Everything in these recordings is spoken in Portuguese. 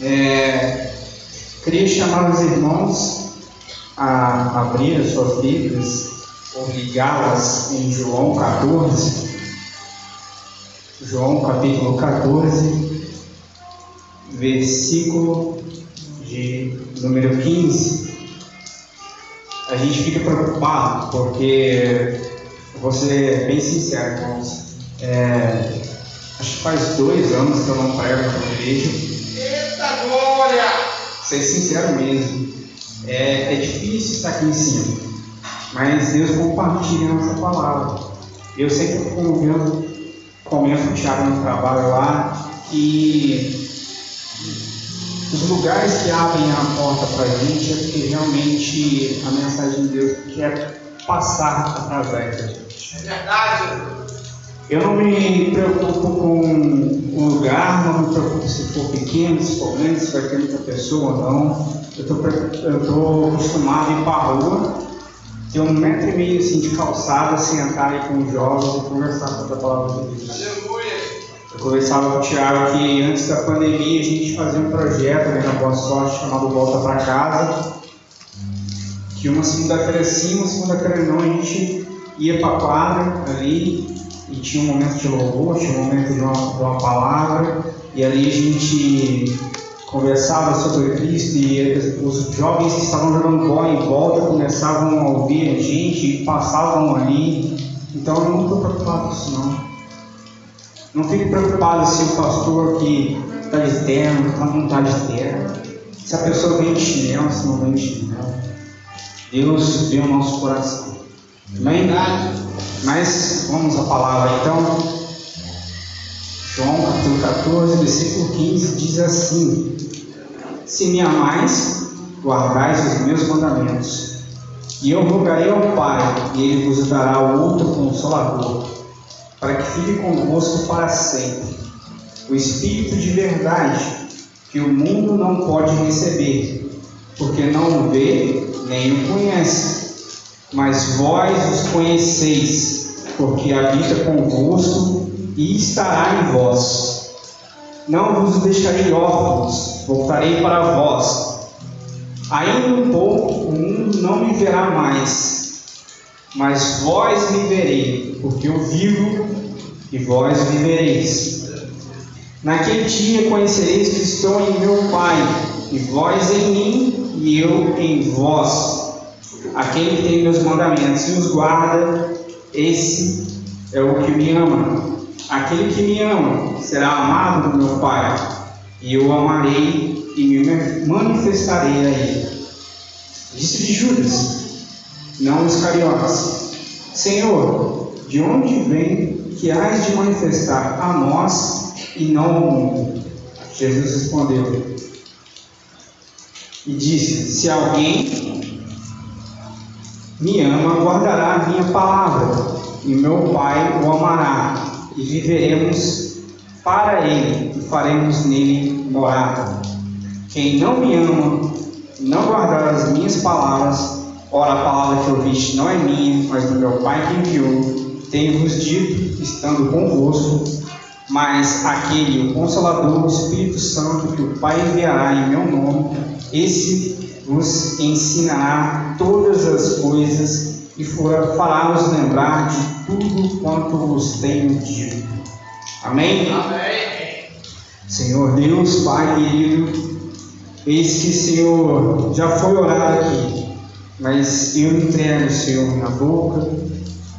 É, queria chamar os irmãos a abrir as suas Bíblias ou ligá-las em João 14. João capítulo 14, versículo de número 15. A gente fica preocupado porque, vou ser bem sincero, irmãos, é, acho que faz dois anos que eu não prego na igreja. Ser sincero mesmo, é, é difícil estar aqui em cima, mas Deus compartilha a nossa palavra. Eu que eu convido, começo o Thiago no trabalho lá, e os lugares que abrem a porta para a gente é porque realmente a mensagem de Deus quer passar através da gente. É verdade. Eu não me preocupo com o lugar, não me preocupo se for pequeno, se for grande, se vai ter muita pessoa ou não. Eu estou acostumado a ir para a rua, ter um metro e meio assim, de calçada, sentar aí com os jovens e conversar sobre a palavra de Deus. Aleluia. Eu conversava com o Thiago que antes da pandemia a gente fazia um projeto né, na Boa Sorte chamado Volta para Casa. Que uma segunda-feira sim, uma segunda-feira não, a gente ia para a quadra ali e tinha um momento de louvor, tinha um momento de uma, de uma palavra, e ali a gente conversava sobre Cristo e os jovens que estavam jogando bola em volta começavam a ouvir a gente e passavam ali. Então eu não estou preocupado com isso não. Não fique preocupado se o pastor que está de terno, está não está de terno. Se a pessoa vem de chinelo, se não vem de chinelo. Deus vê o nosso coração. Amém? Mas vamos à palavra então. João capítulo 14, versículo 15 diz assim: Se me amais, guardais os meus mandamentos. E eu rogarei ao Pai, e ele vos dará outro consolador, para que fique convosco para sempre. O Espírito de verdade, que o mundo não pode receber, porque não o vê nem o conhece. Mas vós os conheceis, porque habita convosco e estará em vós. Não vos deixarei órfãos, voltarei para vós. Ainda um pouco o mundo não me verá mais, mas vós me verei, porque eu vivo e vós vivereis. Naquele dia conhecereis que estou em meu Pai, e vós em mim, e eu em vós. Aquele que tem meus mandamentos e os guarda, esse é o que me ama. Aquele que me ama será amado do meu Pai, e eu amarei e me manifestarei a ele. Disse de Judas, não Iscariotes, Senhor, de onde vem que hás de manifestar a nós e não ao mundo? Jesus respondeu e disse: Se alguém me ama, guardará a minha palavra, e meu Pai o amará, e viveremos para ele e faremos nele morada. Quem não me ama, não guardar as minhas palavras, ora a palavra que ouviste não é minha, mas do meu Pai que enviou, tenho-vos dito, estando convosco, mas aquele, o Consolador, o Espírito Santo, que o Pai enviará em meu nome, esse vos ensinará todas as coisas e fará-vos lembrar de tudo quanto vos tenho dito. Amém? Amém. Senhor Deus, Pai querido, eis que, Senhor, já foi orado aqui, mas eu entrego, Senhor, minha boca,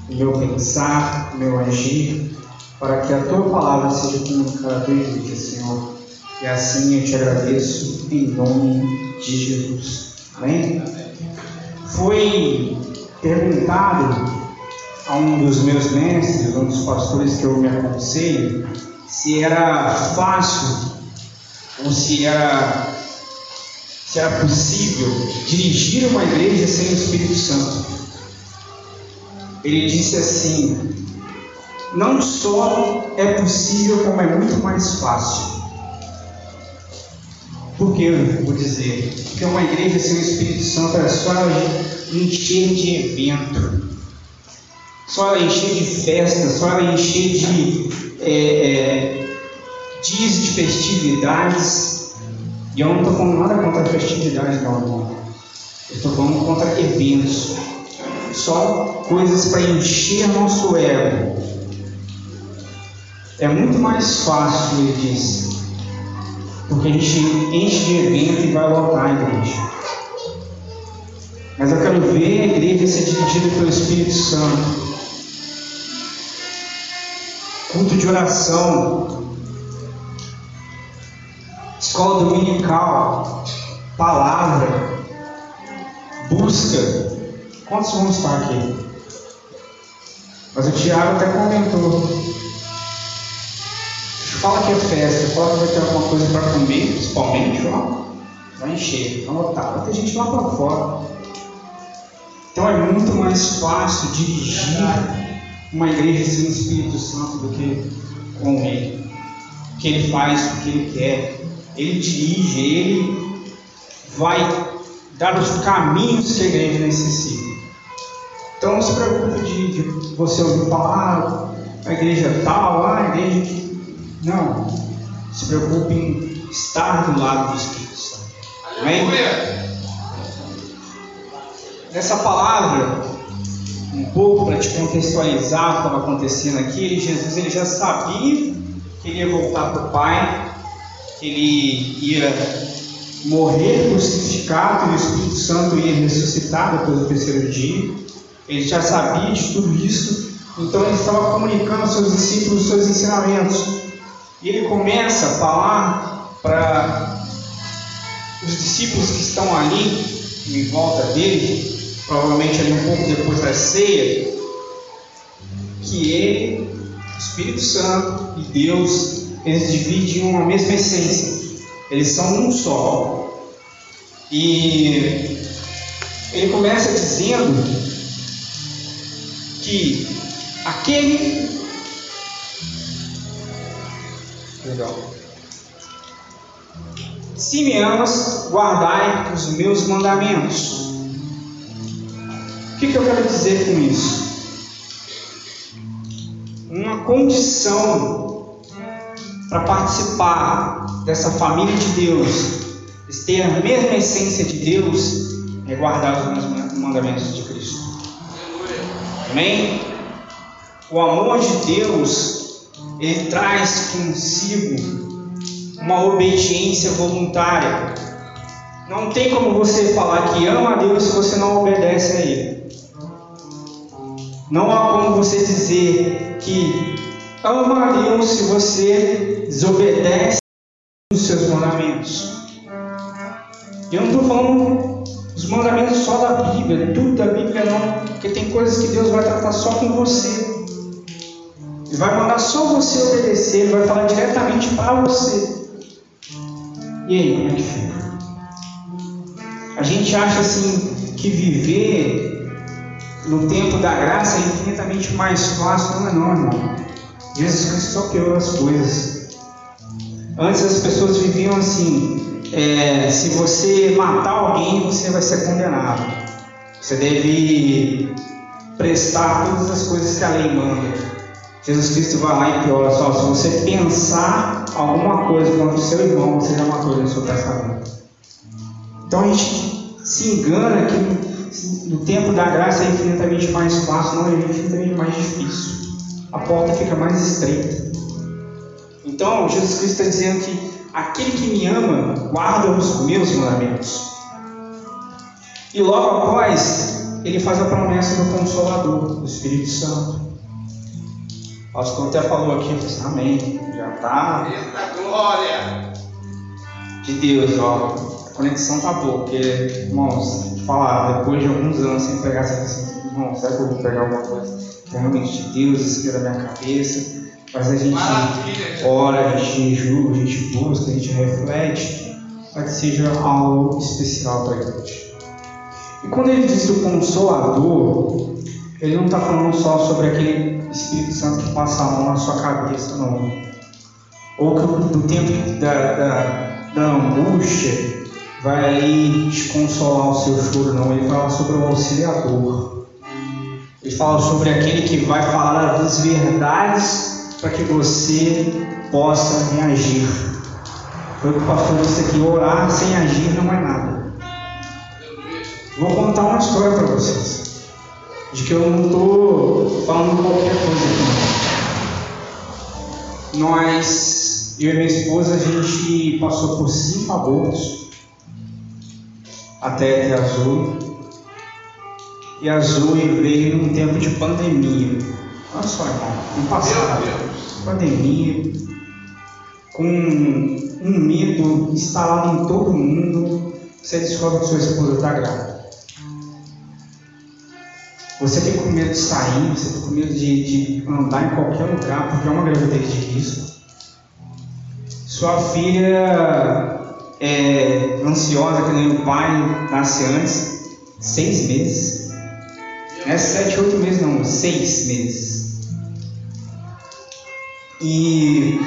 o meu pensar, o meu agir, para que a tua palavra seja comunicada bendita, Senhor. E assim eu te agradeço em nome de Jesus. Amém? Foi perguntado a um dos meus mestres, um dos pastores que eu me aconselho, se era fácil ou se era, se era possível dirigir uma igreja sem o Espírito Santo. Ele disse assim: não só é possível, como é muito mais fácil. Por que eu vou dizer? Porque uma igreja sem o Espírito Santo é só encher de evento, só encher de festa, só encher de é, é, dias de festividades. E eu não estou falando nada contra a festividade, não. Eu estou falando contra eventos. Só coisas para encher nosso ego. É muito mais fácil, ele disse, porque a gente enche de evento e vai lotar a igreja. Mas eu quero ver a igreja ser dirigida pelo Espírito Santo. Culto de oração, escola dominical, palavra, busca. Quantos vão estar aqui? Mas o Tiago até comentou. Fala que é festa, fala que vai ter alguma coisa para comer, principalmente, ó. Vai encher, vai lotar, vai ter gente lá para fora. Então é muito mais fácil dirigir uma igreja sem o Espírito Santo do que com ele. Que ele faz o que ele quer. Ele dirige, ele vai dar os caminhos que a igreja necessita. Então não se preocupe de, de você ouvir falar a igreja tal, ah, a igreja que. Não. Se preocupe em estar do lado do Espírito Santo. Amém? Nessa palavra, um pouco para te contextualizar o que estava acontecendo aqui, Jesus ele já sabia que ele ia voltar para o Pai, que ele ia morrer crucificado e o Espírito Santo ia ressuscitar depois do terceiro dia. Ele já sabia de tudo isso, então ele estava comunicando aos seus discípulos os seus ensinamentos. E ele começa a falar para os discípulos que estão ali em volta dele, provavelmente ali um pouco depois da ceia, que ele, Espírito Santo e Deus, eles dividem uma mesma essência. Eles são um só. E ele começa dizendo que aquele. Perdão. Se me amas, guardai os meus mandamentos. O que, que eu quero dizer com isso? Uma condição para participar dessa família de Deus, ter a mesma essência de Deus, é guardar os mandamentos de Cristo. Amém? O amor de Deus, ele traz consigo uma obediência voluntária. Não tem como você falar que ama a Deus se você não obedece a Ele. Não há como você dizer que ama a Deus se você desobedece os seus mandamentos. Eu não estou falando os mandamentos só da Bíblia, tudo da Bíblia não, porque tem coisas que Deus vai tratar só com você. Ele vai mandar só você obedecer, ele vai falar diretamente para você. E aí, como é que fica? A gente acha assim que viver no tempo da graça é infinitamente mais fácil. Não é não, irmão. Jesus Cristo só piorou as coisas. Antes as pessoas viviam assim, é, se você matar alguém, você vai ser condenado. Você deve prestar todas as coisas que a lei manda. Jesus Cristo vai lá e piora só. Se você pensar alguma coisa contra o seu irmão, você já matou ele no seu pensamento. Então a gente se engana que no tempo da graça é infinitamente mais fácil, não é infinitamente mais difícil. A porta fica mais estreita. Então, Jesus Cristo está dizendo que aquele que me ama guarda os meus mandamentos. E logo após, ele faz a promessa do Consolador, do Espírito Santo. Pastor até falou aqui, disse, amém. Já está. glória! De Deus, ó. A conexão tá boa, porque, irmãos, falar, depois de alguns anos sem pegar essa assim, irmão, será que eu vou pegar alguma coisa que é realmente de Deus, inspira na minha cabeça? Mas a gente Maravilha. ora, a gente jejua, a gente busca, a gente reflete, para que seja algo especial para a gente. E quando ele diz o Consolador, ele não está falando só sobre aquele Espírito Santo que passa a mão na sua cabeça, não. Ou que do tempo da, da, da angústia, vai desconsolar o seu choro, não. Ele fala sobre o auxiliador. Ele fala sobre aquele que vai falar as verdades para que você possa reagir. Foi o que o pastor disse aqui: orar sem agir não é nada. Vou contar uma história para vocês. De que eu não estou falando qualquer coisa aqui. Nós, eu e minha esposa, a gente passou por cinco abortos até ter azul. E azul veio num tempo de pandemia. Olha só, irmão, no passado, pandemia, com um medo instalado em todo mundo, você descobre que sua esposa está grávida. Você tem com medo de sair, você tem com medo de, de andar em qualquer lugar, porque é uma gravidez de risco. Sua filha é ansiosa, que nem o pai, nasce antes, seis meses. Não é sete, oito meses não, seis meses. E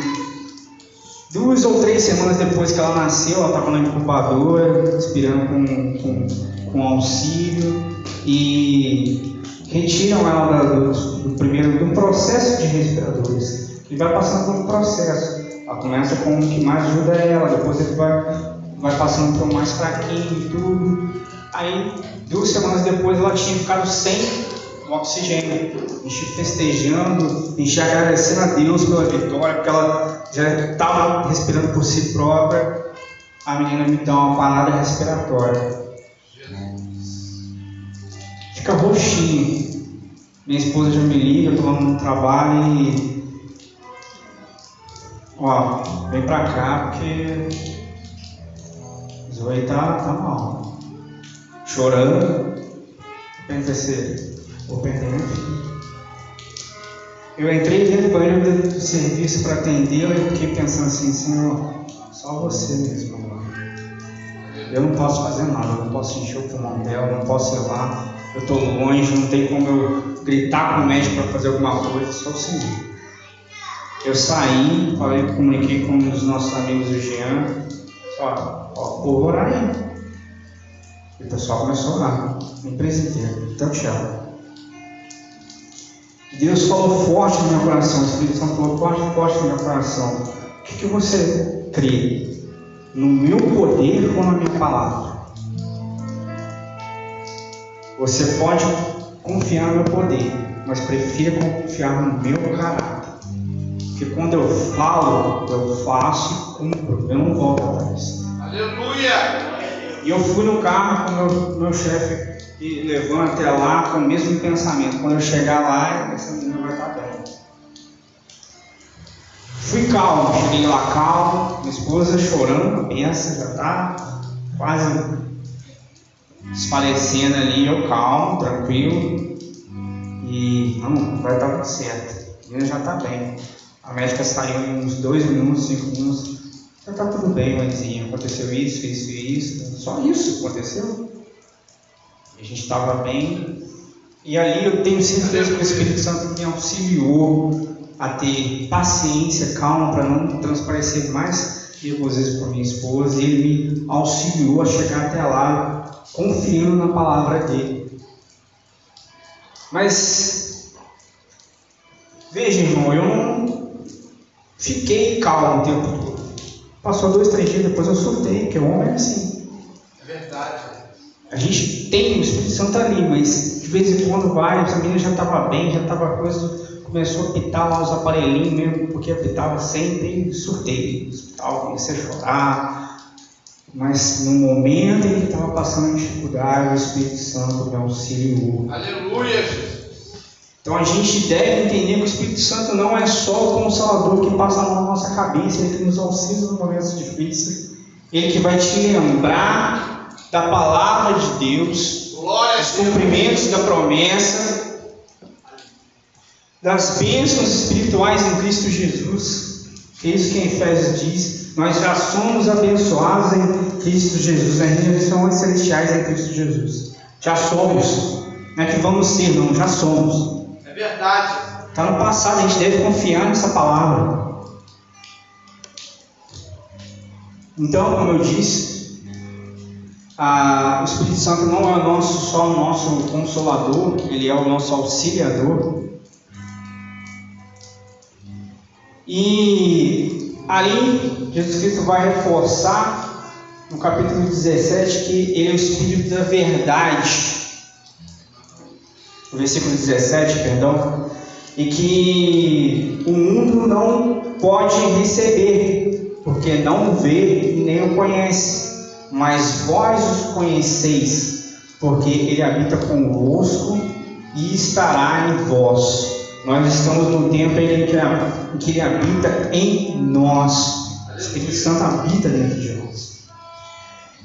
duas ou três semanas depois que ela nasceu, ela estava na incubadora, esperando com, com, com auxílio e retiram ela do, do primeiro do processo de respiradores, que vai passando por um processo. Ela começa com o que mais ajuda ela, depois ele vai, vai passando para o mais fraquinho e tudo. Aí, duas semanas depois, ela tinha ficado sem oxigênio. A gente festejando, a gente agradecendo a Deus pela vitória, porque ela já estava respirando por si própria. A menina me dá uma parada respiratória. Fica roxinho. Minha esposa já me liga, eu lá no trabalho e Ó, vem pra cá porque Zoe tá, tá mal. Chorando. Pensei, vou perder meu filho. Eu entrei dentro do banheiro do serviço para atendê-la e fiquei pensando assim, Senhor, só você mesmo. Eu não posso fazer nada, eu não posso encher o pulmão dela, não posso lá, eu estou longe, não tem como eu gritar com o médico para fazer alguma coisa, só o Senhor. Eu saí, falei, comuniquei com os nossos amigos do Jean, ó, ó, vou orar aí. E o pessoal começou a orar, a empresa. Então, tchau. Deus falou forte no meu coração, o Espírito Santo falou forte, forte no meu coração. O que, que você crê? No meu poder ou na minha palavra? Você pode confiar no meu poder, mas prefira confiar no meu caráter. Porque quando eu falo, eu faço cumpro, eu não volto atrás. Aleluia! E eu fui no carro com o meu, meu chefe e levando até lá com o mesmo pensamento. Quando eu chegar lá, essa menina vai estar bem. Fui calmo, cheguei lá calmo, minha esposa chorando, pensa, já está quase desfalecendo ali, eu calmo, tranquilo. E não, vai dar tudo certo. Menina já está bem. A médica saiu em uns dois minutos, cinco minutos. Já está tudo bem, mãezinha. Aconteceu isso, isso e isso. Só isso aconteceu. A gente estava bem. E ali eu tenho certeza que o Espírito Santo me auxiliou a ter paciência, calma, para não transparecer mais nervosismo para minha esposa. E ele me auxiliou a chegar até lá, confiando na palavra dele. Mas, veja, irmão, eu não fiquei calmo o tempo todo. Passou dois, três dias depois eu surtei, porque o homem é assim. É verdade. A gente tem o Espírito Santo ali, mas de vez em quando vai, essa menina já estava bem, já estava coisa, começou a pitar lá os aparelhinhos mesmo, porque apitava sempre, surtei no hospital, comecei a chorar. Mas no momento em que estava passando dificuldade, o Espírito Santo me auxiliou. Aleluia. Então a gente deve entender que o Espírito Santo não é só o consolador que passa na nossa cabeça, ele que nos auxilia nos momentos difíceis, ele que vai te lembrar da palavra de Deus, Glória cumprimentos da promessa, das bênçãos espirituais em Cristo Jesus. É isso que em Efésios diz. Nós já somos abençoados em Cristo Jesus, nas regiões celestiais em Cristo Jesus. Já somos. Não é que vamos ser, não, já somos. É verdade. Está no passado, a gente deve confiar nessa palavra. Então, como eu disse, a- o Espírito Santo não é o nosso, só o nosso consolador, ele é o nosso auxiliador. E ali Jesus Cristo vai reforçar no capítulo 17 que ele é o Espírito da verdade. O versículo 17, perdão, e que o mundo não pode receber, porque não vê e nem o conhece, mas vós os conheceis, porque ele habita convosco e estará em vós. Nós estamos no tempo em que ele habita em nós. O Espírito Santo habita dentro de nós.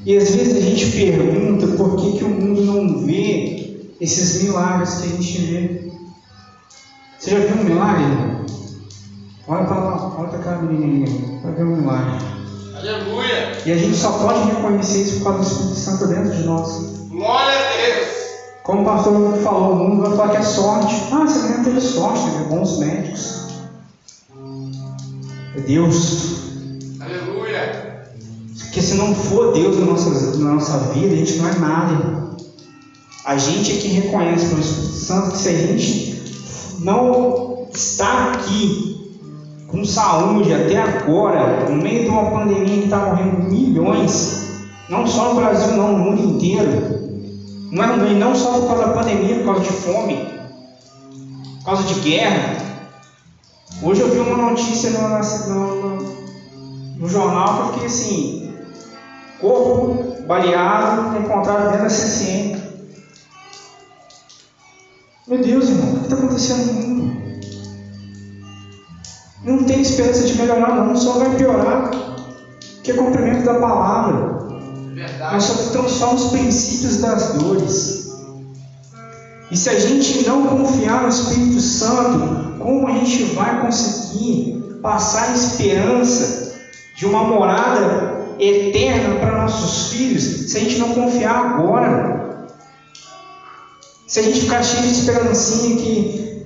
E às vezes a gente pergunta por que, que o mundo não vê esses milagres que a gente vê. Você já viu um milagre? Olha para lá, olha para aquela menininha, vai ver um milagre. Aleluia! E a gente só pode reconhecer isso por causa do Espírito Santo dentro de nós. Glória a Deus! Como o pastor falou, o mundo vai falar que é sorte. Ah, você não teve sorte, teve bons médicos. É Deus. Aleluia! Porque se não for Deus na nossa, na nossa vida, a gente não é nada. A gente é que reconhece pelo Espírito Santo que se a gente não está aqui com saúde até agora, no meio de uma pandemia que está morrendo milhões, não só no Brasil, não, no mundo inteiro. Não, é, não só por causa da pandemia, por causa de fome, por causa de guerra. Hoje eu vi uma notícia no, no, no jornal que eu fiquei assim: corpo baleado encontrado dentro da CCM. Meu Deus, irmão, o que está acontecendo no mundo? Não tem esperança de melhorar, não, só vai piorar. Que é cumprimento da palavra. Verdade. Nós só estamos só nos princípios das dores. E se a gente não confiar no Espírito Santo, como a gente vai conseguir passar a esperança de uma morada eterna para nossos filhos se a gente não confiar agora? Se a gente ficar cheio de esperancinha que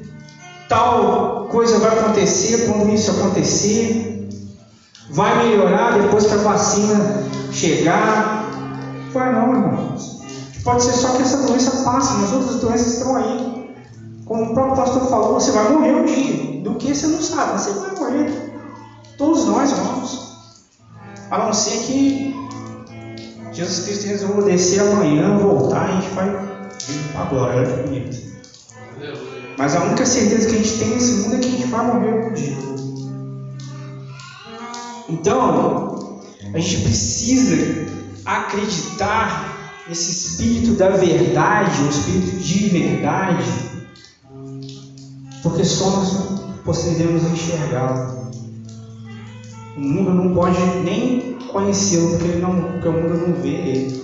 tal coisa vai acontecer quando isso acontecer, vai melhorar depois que a vacina chegar. Vai não, irmãos. Pode ser só que essa doença passe, mas outras doenças estão aí. Como o próprio pastor falou, você vai morrer um dia. Do que você não sabe, você vai morrer. Todos nós vamos. A não ser que Jesus Cristo resolva descer amanhã, voltar e a gente vai vir para a glória. Olha que bonito. Mas a única certeza que a gente tem nesse mundo é que a gente vai morrer um dia. Então, a gente precisa acreditar nesse espírito da verdade, o espírito de verdade, porque só nós podemos enxergá-lo. O mundo não pode nem conhecê-lo, porque, não, porque o mundo não vê ele.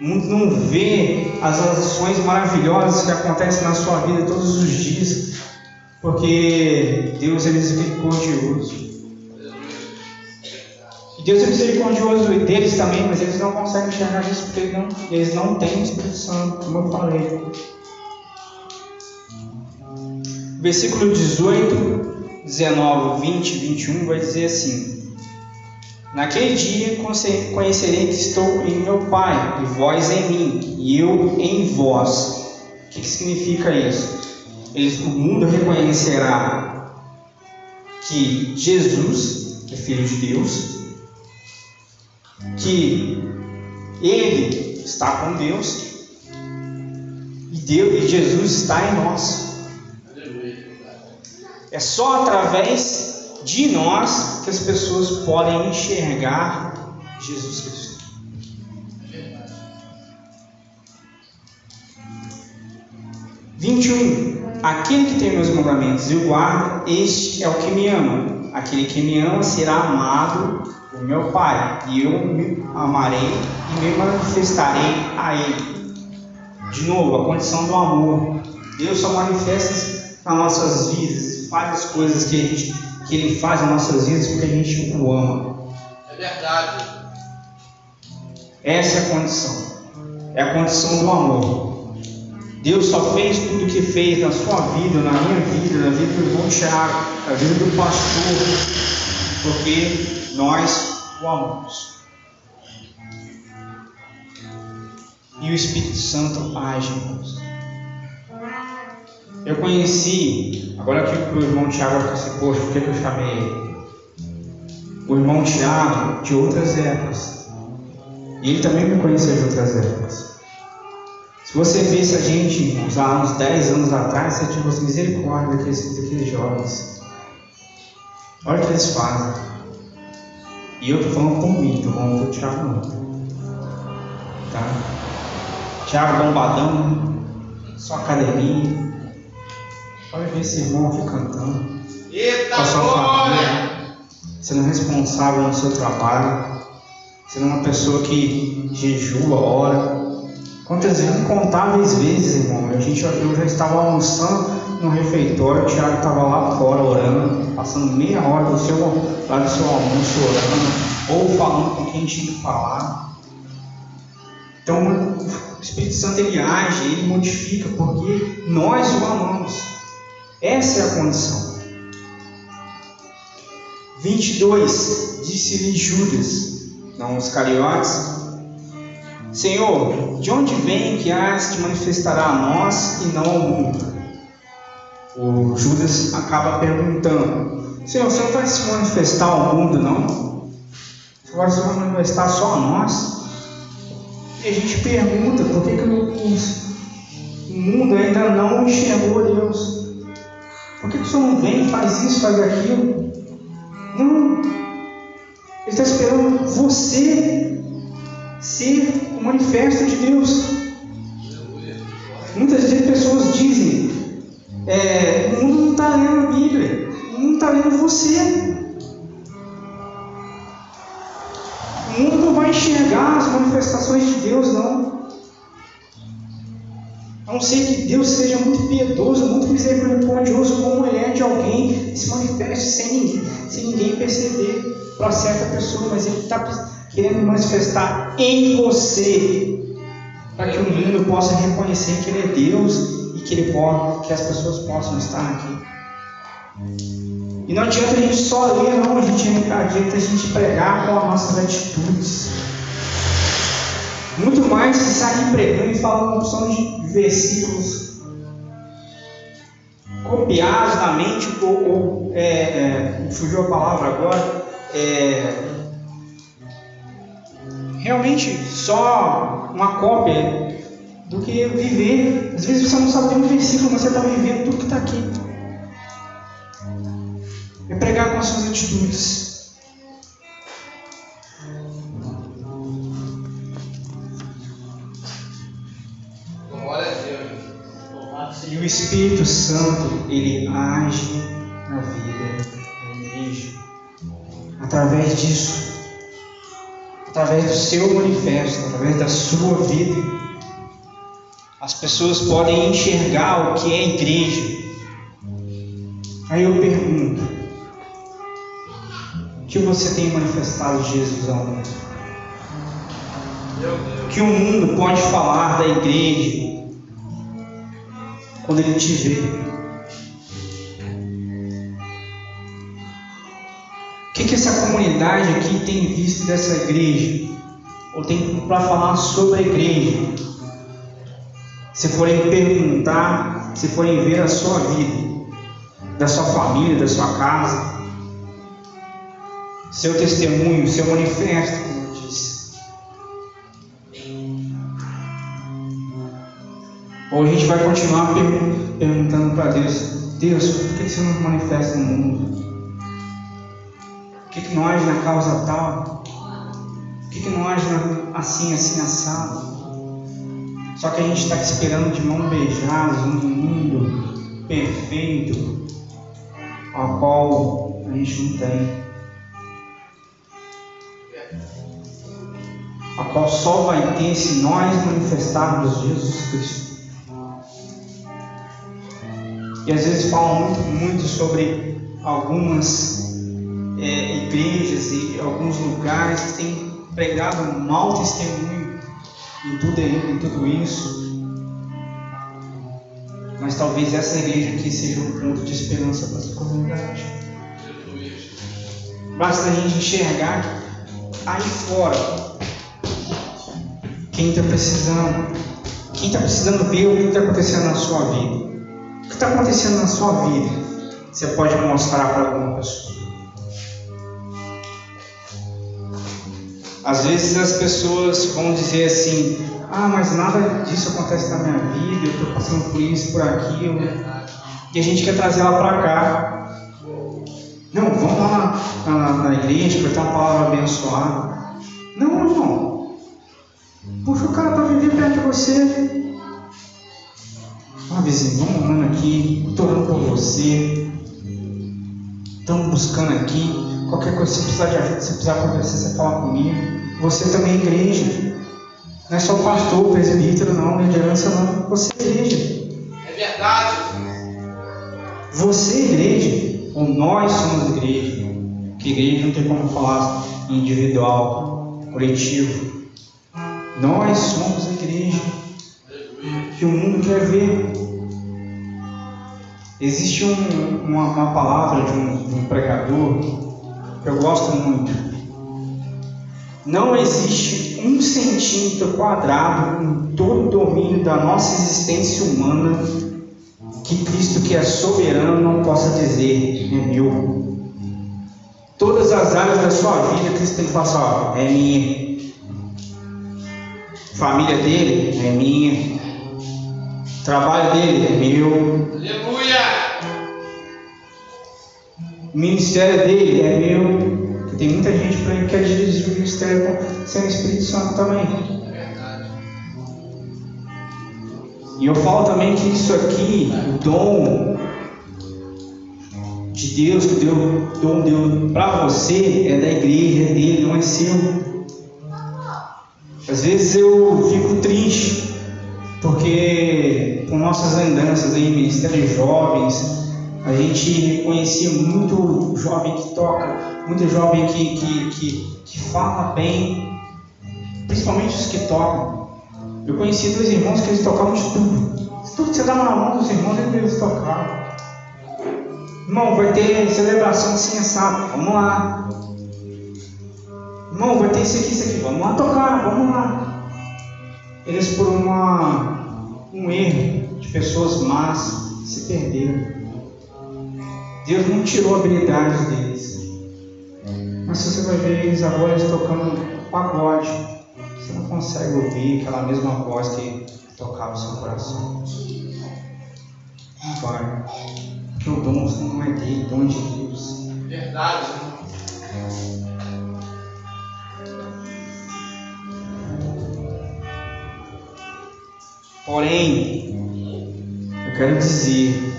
O mundo não vê as ações maravilhosas que acontecem na sua vida todos os dias, porque Deus é misericordioso. E Deus é misericordioso deles também, mas eles não conseguem enxergar isso porque eles não, eles não têm o Espírito Santo, como eu falei. Versículo 18, 19, 20, 21 vai dizer assim: Naquele dia conhecerei que estou em meu Pai, e vós em mim, e eu em vós. O que, significa isso? O mundo reconhecerá que Jesus é Filho de Deus, que Ele está com Deus, e Deus e Jesus está em nós. É só através de nós que as pessoas podem enxergar Jesus Cristo. Vinte. Aquele que tem meus mandamentos e o guarda, este é o que me ama. Aquele que me ama será amado por meu Pai, e eu me amarei e me manifestarei a ele. De novo, a condição do amor. Deus só manifesta nas nossas vidas, faz as coisas que, gente, que Ele faz nas nossas vidas porque a gente o ama. É verdade. Essa é a condição. É a condição do amor. Deus só fez tudo o que fez na sua vida, na minha vida, na vida do irmão Tiago, na vida do pastor, porque nós o amamos. E o Espírito Santo age, irmãos. Eu conheci, agora que o irmão Tiago vai poxa, por que, que eu chamei ele? o irmão Tiago de outras épocas. E ele também me conhecia de outras épocas. Se você visse a gente há uns 10 anos atrás, você tinha tipo, misericórdia daqueles, daqueles jovens. Olha o que eles fazem. E eu estou falando por mim, estou falando por Tiago não. Tá? Tiago bombadão, sua academia. Olha ver esse irmão aqui cantando. Eita, com a sua família. Sendo responsável no seu trabalho. Sendo uma pessoa que jejua, ora. Quantas incontáveis vezes, irmão, a gente, eu já estava almoçando no refeitório, o Tiago estava lá fora orando, passando meia hora do seu, lá do seu almoço orando, ou falando com quem tinha que falar. Então, o Espírito Santo ele age, ele modifica, porque nós o amamos. Essa é a condição. 22, disse-lhe Judas, não os cariotes, Senhor, de onde vem que has de manifestará a nós e não ao mundo? O Judas acaba perguntando: Senhor, você não vai se manifestar ao mundo, não? Você vai se manifestar só a nós? E a gente pergunta: por que, que o mundo ainda não enxergou Deus? Por que, que o Senhor não vem, faz isso, faz aquilo? Não. Ele está esperando você ser o manifesto de Deus. Muitas vezes pessoas dizem: é, o mundo não está lendo a Bíblia, o mundo está lendo você. O mundo não vai enxergar as manifestações de Deus, não. A não ser que Deus seja muito piedoso, muito misericordioso, como Ele é de alguém, se manifeste sem ninguém, sem ninguém perceber para certa pessoa, mas Ele está querendo manifestar em você, para que o mundo possa reconhecer que Ele é Deus e que, ele pode, que as pessoas possam estar aqui. E não adianta a gente só ler, não, a gente adianta a gente pregar com as nossas atitudes. Muito mais que sair pregando e falando opção de versículos copiados na mente, ou, ou é, é, fugiu a palavra agora, é, realmente só uma cópia do que viver. Às vezes você não sabe nem um versículo, mas você está vivendo tudo que está aqui. É pregar com as suas atitudes. E o Espírito Santo, ele age na vida da igreja. Através disso, através do seu manifesto, através da sua vida, as pessoas podem enxergar o que é igreja. Aí eu pergunto: o que você tem manifestado de Jesus ao mundo? O que o mundo pode falar da igreja quando ele te vê? Essa comunidade aqui tem visto dessa igreja? Ou tem para falar sobre a igreja? Se forem perguntar, se forem ver a sua vida, da sua família, da sua casa, seu testemunho, seu manifesto, como eu disse. Ou a gente vai continuar per- perguntando para Deus: Deus, por que você não manifesta no mundo? Que, que não age na causa tal? Por que, que não age na- assim, assim, assado? Só que a gente está esperando de mão beijadas um mundo perfeito, ao qual a gente não tem. A qual só vai ter se nós manifestarmos Jesus Cristo. E às vezes falam muito, muito sobre algumas é, igrejas e alguns lugares que têm pregado um mau testemunho em tudo, em tudo isso. Mas talvez essa igreja aqui seja um ponto de esperança para essa comunidade. Basta a gente enxergar aí fora quem está precisando, quem está precisando ver o que está acontecendo na sua vida. O que está acontecendo na sua vida, você pode mostrar para alguma pessoa. Às vezes as pessoas vão dizer assim: ah, mas nada disso acontece na minha vida, eu estou passando por isso, por aquilo. E a gente quer trazer ela para cá. Não, vamos lá na, na, na igreja, vai ter uma palavra abençoada. Não, irmão. Puxa o cara para viver perto de você. Ah, vizinho, vamos orando aqui, estou orando por você. Estamos buscando aqui. Qualquer coisa, se precisar de ajuda, se precisar conversar, você fala comigo. Você também é igreja. Não é só pastor, presbítero, não, liderança não. Você é igreja. É verdade. Você é igreja. Ou nós somos igreja. Que igreja não tem como falar individual, coletivo. Nós somos a igreja que o mundo quer ver. Existe um, uma, uma, palavra de um, de um pregador que eu gosto muito. Não existe um centímetro quadrado em todo o domínio da nossa existência humana que Cristo, que é soberano, não possa dizer é meu. Todas as áreas da sua vida, Cristo tem que falar assim, ó, é minha. Família dele é minha. Trabalho dele é meu. Aleluia! O ministério dele é meu. Tem muita gente por aí que quer dirigir o ministério sem o Espírito Santo também. E eu falo também que isso aqui, o dom de Deus, que Deus, dom deu para você, é da igreja, é dele, não é seu. Às vezes eu fico triste, porque com nossas andanças em ministérios jovens, a gente reconhecia muito jovem que toca, muito jovem que, que, que, que fala bem, principalmente os que tocam. Eu conheci dois irmãos que eles tocavam de tudo. Tudo que você dava na mão dos irmãos, eles tocavam. Irmão, vai ter celebração assim, sabe? Vamos lá. Irmão, vai ter isso aqui, isso aqui. Vamos lá tocar, vamos lá. Eles, por uma, um erro de pessoas más, se perderam. Deus não tirou habilidades deles. Mas se você vai ver eles agora eles tocando pagode, você não consegue ouvir aquela mesma voz que tocava o seu coração. Vai. Porque o dom não é dele, o dom é de Deus. Verdade. Porém, eu quero dizer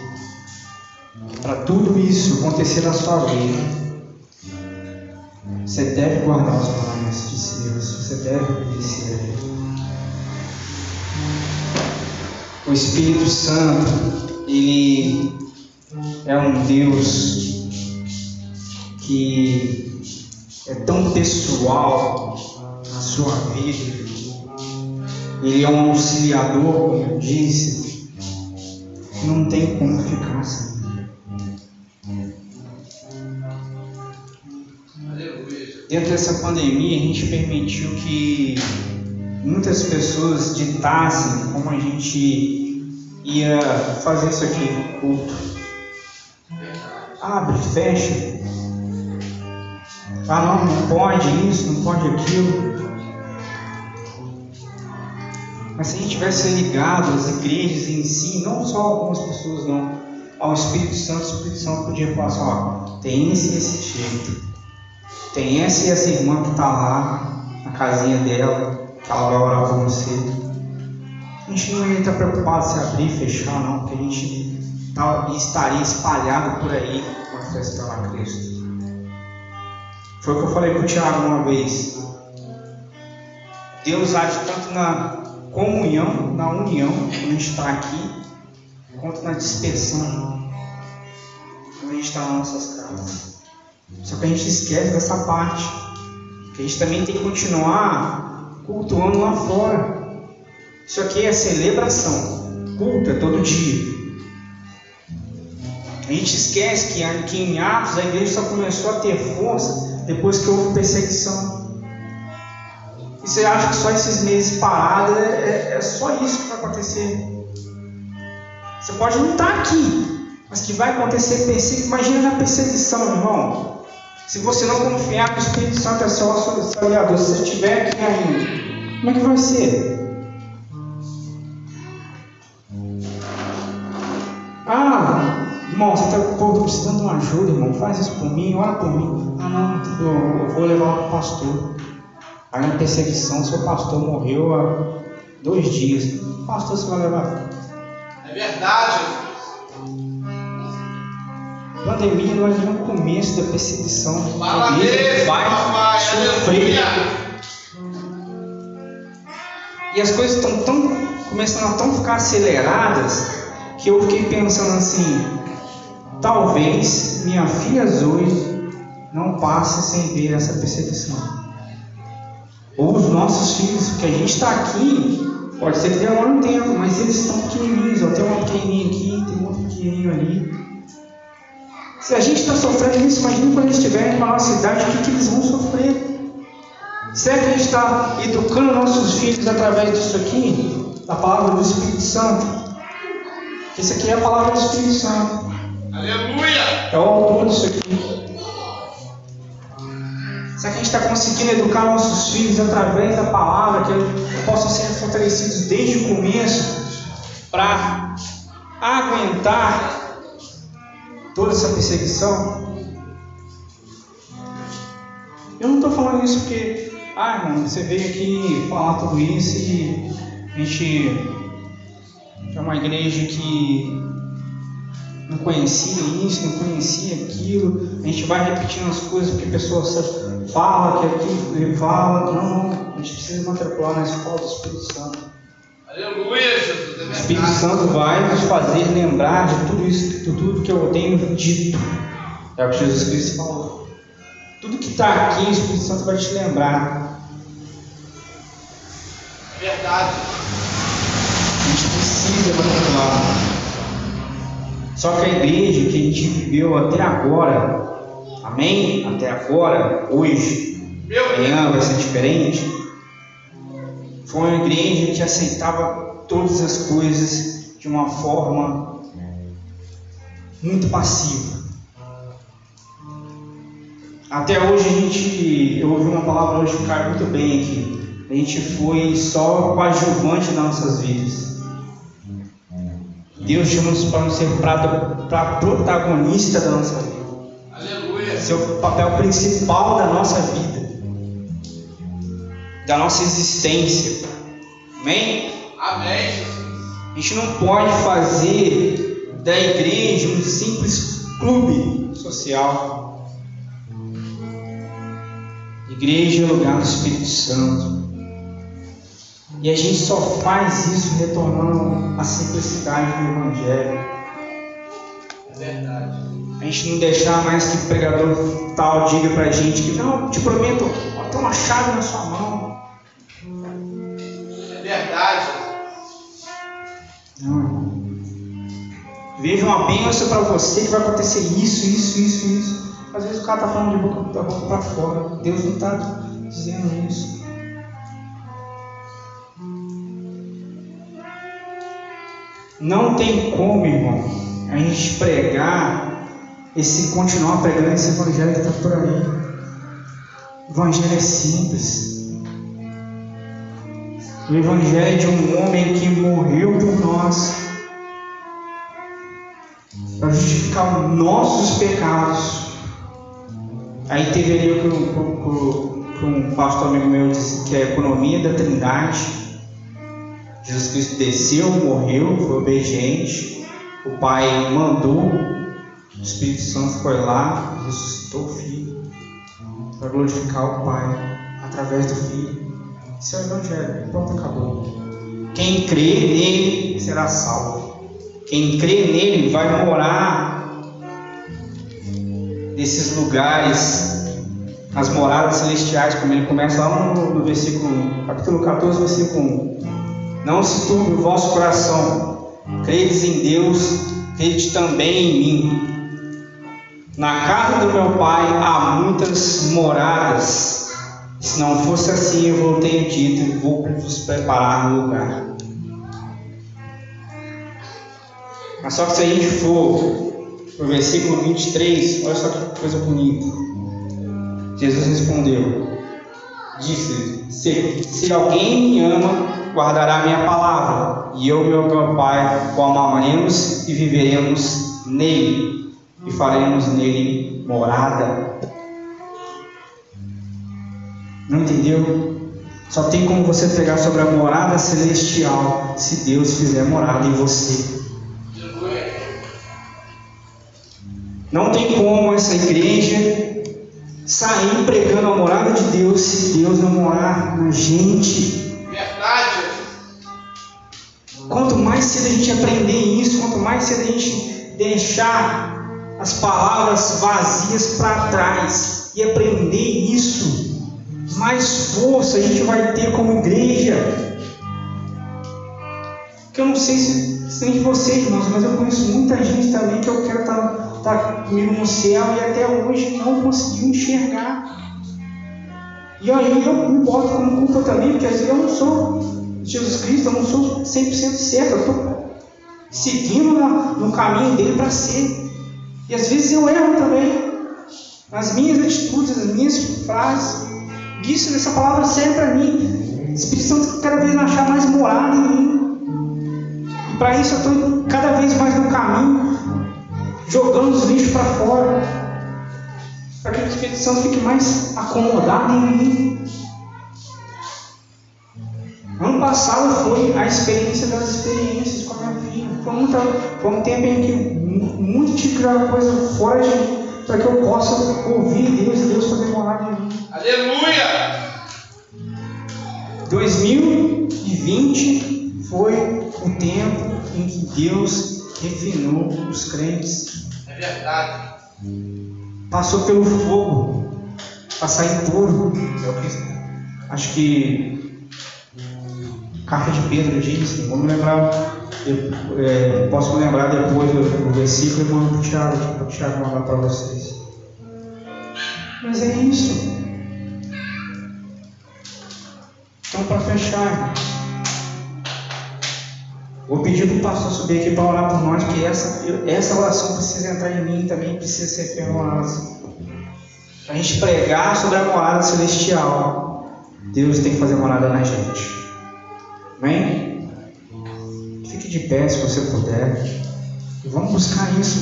para tudo isso acontecer na sua vida, você deve guardar os mandamentos de Deus, você deve obedecer a Ele. O Espírito Santo, ele é um Deus que é tão pessoal na sua vida. Ele é um auxiliador, como eu disse. Não tem como ficar sem. Dentro dessa pandemia, a gente permitiu que muitas pessoas ditassem como a gente ia fazer isso aqui culto. Abre, fecha. Ah, não, não pode isso, não pode aquilo. Mas se a gente tivesse ligado às igrejas em si, não só algumas pessoas, não, ao Espírito Santo, o Espírito Santo podia falar assim: ó, tem esse esse jeito. Tem essa e essa irmã que está lá na casinha dela, que ela vai orar por você. A gente não ia estar preocupado se abrir e fechar, não, porque a gente tá, estaria espalhado por aí fosse para Cristo. Foi o que eu falei para o Tiago uma vez. Deus age tanto na comunhão, na união, quando a gente está aqui, quanto na dispersão, quando a gente está nas nossas casas. Só que a gente esquece dessa parte, que a gente também tem que continuar cultuando lá fora. Isso aqui é celebração, culto é todo dia. A gente esquece que, que em Atos a igreja só começou a ter força depois que houve perseguição. E você acha que só esses meses parados é, é, é só isso que vai acontecer? Você pode não estar aqui, mas que vai acontecer perseguição. Imagina na perseguição, irmão. Se você não confiar que o Espírito Santo é seu auxiliador, se você estiver aqui ainda, como é que vai ser? Ah, irmão, você está precisando de uma ajuda, irmão. Faz isso por mim, ora por mim. Ah, não, eu, eu vou levar para o pastor. Aí na perseguição, seu pastor morreu há dois dias. Pastor, você vai levar? É verdade. Pandemia nós vimos o começo da perseguição. Mesmo, vai sofrer. E as coisas estão tão, começando a tão ficar aceleradas que eu fiquei pensando assim, talvez minha filha Zoe não passe sem ver essa perseguição. Ou os nossos filhos, porque a gente está aqui, pode ser que demore um tempo, mas eles estão pequenininhos, ó, tem um pequenininho aqui, tem outro pequenininho ali. Se a gente está sofrendo isso, imagina quando eles estiverem para a nossa idade, o que, que eles vão sofrer. Será que a gente está educando nossos filhos através disso aqui? Da palavra do Espírito Santo? Isso aqui é a palavra do Espírito Santo. Aleluia. É o autor disso aqui. Será que a gente está conseguindo educar nossos filhos através da palavra, que eles possam ser fortalecidos desde o começo para aguentar toda essa perseguição? Eu não estou falando isso porque, ah, irmão, você veio aqui falar tudo isso e a gente é uma igreja que não conhecia isso, não conhecia aquilo, a gente vai repetindo as coisas porque a pessoa fala que aquilo ele fala. Não, a gente precisa matricular na escola do Espírito Santo. Aleluia, Jesus. É O Espírito. Santo vai nos fazer lembrar de tudo isso, de tudo que eu tenho dito. É o que Jesus Cristo falou. Tudo que está aqui, o Espírito Santo vai te lembrar. É verdade. A gente precisa matricular. Só que a igreja que a gente viveu até agora, amém? Até agora, hoje, amanhã vai ser diferente. Foi uma igreja que aceitava todas as coisas de uma forma muito passiva. Até hoje a gente, eu ouvi uma palavra hoje que caiu muito bem aqui. A gente foi só coadjuvante das nossas vidas. Deus chama-nos para não ser para protagonista da nossa vida. Aleluia. Esse é o papel principal da nossa vida, da nossa existência. Amém? Amém, Jesus. A gente não pode fazer da igreja um simples clube social. Igreja é lugar do Espírito Santo. E a gente só faz isso retornando à simplicidade do Evangelho. É verdade. A gente não deixar mais que o pregador tal diga pra gente que não, te prometo, ó, tem uma chave na sua mão. Veja uma bênção para você que vai acontecer isso, isso, isso, isso. Às vezes o cara está falando de boca, da boca para fora. Deus não está dizendo isso. Não tem como, irmão, a gente pregar esse continuar pregando esse evangelho que está por aí. O evangelho é simples. O evangelho de um homem que morreu por nós para justificar os nossos pecados. Aí teve ali o que um, que um pastor amigo meu disse que é a economia da trindade. Jesus Cristo desceu, morreu, foi obediente. O Pai mandou, o Espírito Santo foi lá, ressuscitou o Filho para glorificar o Pai através do Filho. Isso é o Evangelho, pronto, acabou. Quem crê nele será salvo. Quem crê nele vai morar nesses lugares, nas moradas celestiais, como ele começa lá no, no versículo, capítulo 14, versículo 1. Não se turbe o vosso coração, credes em Deus, crede também em mim. Na casa do meu pai há muitas moradas. Se não fosse assim, eu vou ter dito e vou vos preparar um lugar. Mas só que se a gente for para o versículo 23, olha só que coisa bonita. Jesus respondeu: Disse: se, se alguém me ama, guardará minha palavra, e eu e meu Pai o amaremos e viveremos nele, e faremos nele morada. Não entendeu? Só tem como você pegar sobre a morada celestial se Deus fizer morada em você. Não tem como essa igreja sair pregando a morada de Deus se Deus não morar na gente. Verdade. Quanto mais cedo a gente aprender isso, quanto mais cedo a gente deixar as palavras vazias para trás e aprender isso, mais força a gente vai ter como igreja. Que eu não sei se, tem de vocês, irmãos, mas eu conheço muita gente também que eu quero estar tá está comigo no céu e até hoje não conseguiu enxergar. E aí eu me boto como culpa também, porque às vezes eu não sou Jesus Cristo, eu não sou 100% certo, eu estou seguindo no caminho dele para ser. E às vezes eu erro também, nas minhas atitudes, nas minhas frases. Isso, essa palavra serve para mim. Espírito Santo cada vez achar mais morada em mim. E para isso eu estou cada vez mais no caminho jogando os lixos para fora, para que o Espírito Santo fique mais acomodado em mim. Ano passado foi a experiência das experiências com a minha filha. Foi, muita, foi um tempo em que muito tive que jogar coisa fora de mim, para que eu possa ouvir Deus e Deus poder morar em mim. Aleluia! 2020 foi o tempo em que Deus refinou os crentes. É verdade. Passou pelo fogo para sair puro. É o que acho que carta de Pedro diz, vou me lembrar, é, posso me lembrar depois do, do versículo e mando para o Tiago, para o Tiago mandar para vocês. Mas é isso. Então para fechar. Vou pedir para o pastor subir aqui para orar por nós, que essa, essa oração precisa entrar em mim também precisa ser perdoada. Para a gente pregar sobre a morada celestial, Deus tem que fazer morada na gente. Amém? Fique de pé se você puder. E vamos buscar isso.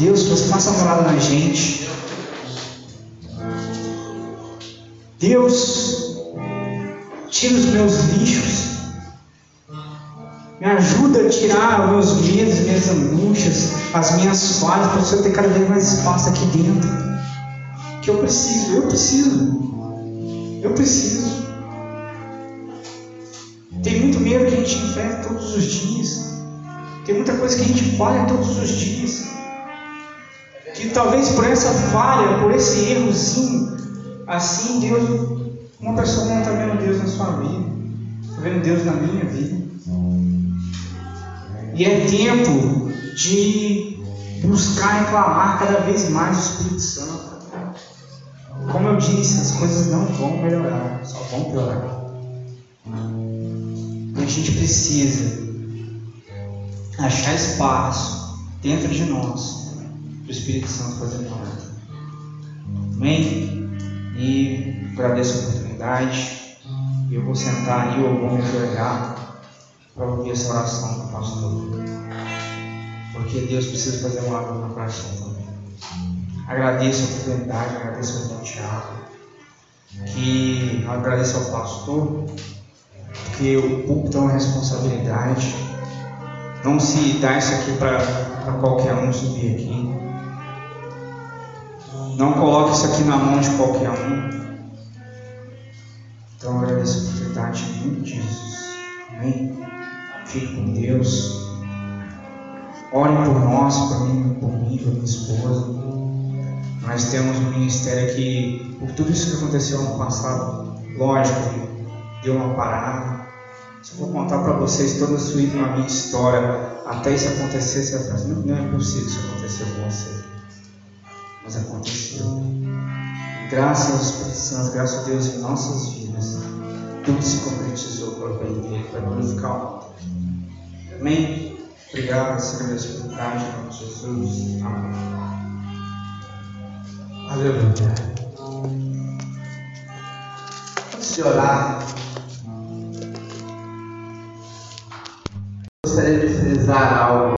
Deus, você faça morada na gente. Deus, tira os meus lixos me ajuda a tirar os meus medos, minhas angústias, as minhas falhas, para você ter cada vez mais espaço aqui dentro. Que eu preciso, eu preciso. Eu preciso. Tem muito medo que a gente enfrenta todos os dias. Tem muita coisa que a gente falha todos os dias. Que talvez por essa falha, por esse errozinho, assim Deus, uma pessoa não está vendo Deus na sua vida, está vendo Deus na minha vida. E é tempo de buscar e clamar cada vez mais o Espírito Santo. Como eu disse, as coisas não vão melhorar, só vão piorar. A gente precisa achar espaço dentro de nós para o Espírito Santo fazer morada. Amém? E agradeço a. Eu vou sentar ali, eu vou me ajoelhar para ouvir essa oração do pastor. Porque Deus precisa fazer uma obra no coração também. Agradeço a oportunidade, agradeço ao irmão Tiago, que agradeço ao pastor, porque o púlpito é uma responsabilidade. Não se dá isso aqui para qualquer um subir aqui. Não coloque isso aqui na mão de qualquer um. Então agradeço oportunidade em nome de Jesus. Amém? Fique com Deus. Ore por nós, por mim, por mim, por minha esposa. Nós temos um ministério que, por tudo isso que aconteceu no passado, lógico, deu uma parada. Eu vou contar para vocês toda a sua a minha história, até isso acontecer, você vai assim, não é possível isso acontecer com você. Mas aconteceu. Graças ao Espírito Santo, graças a Deus em nossas vidas, vidas. Tudo se concretizou para o bem dele, para glorificar o nome. Amém? Obrigado, Senhor, Deus, por trás Jesus. Amém. Aleluia. Antes de orar, gostaria de frisar algo.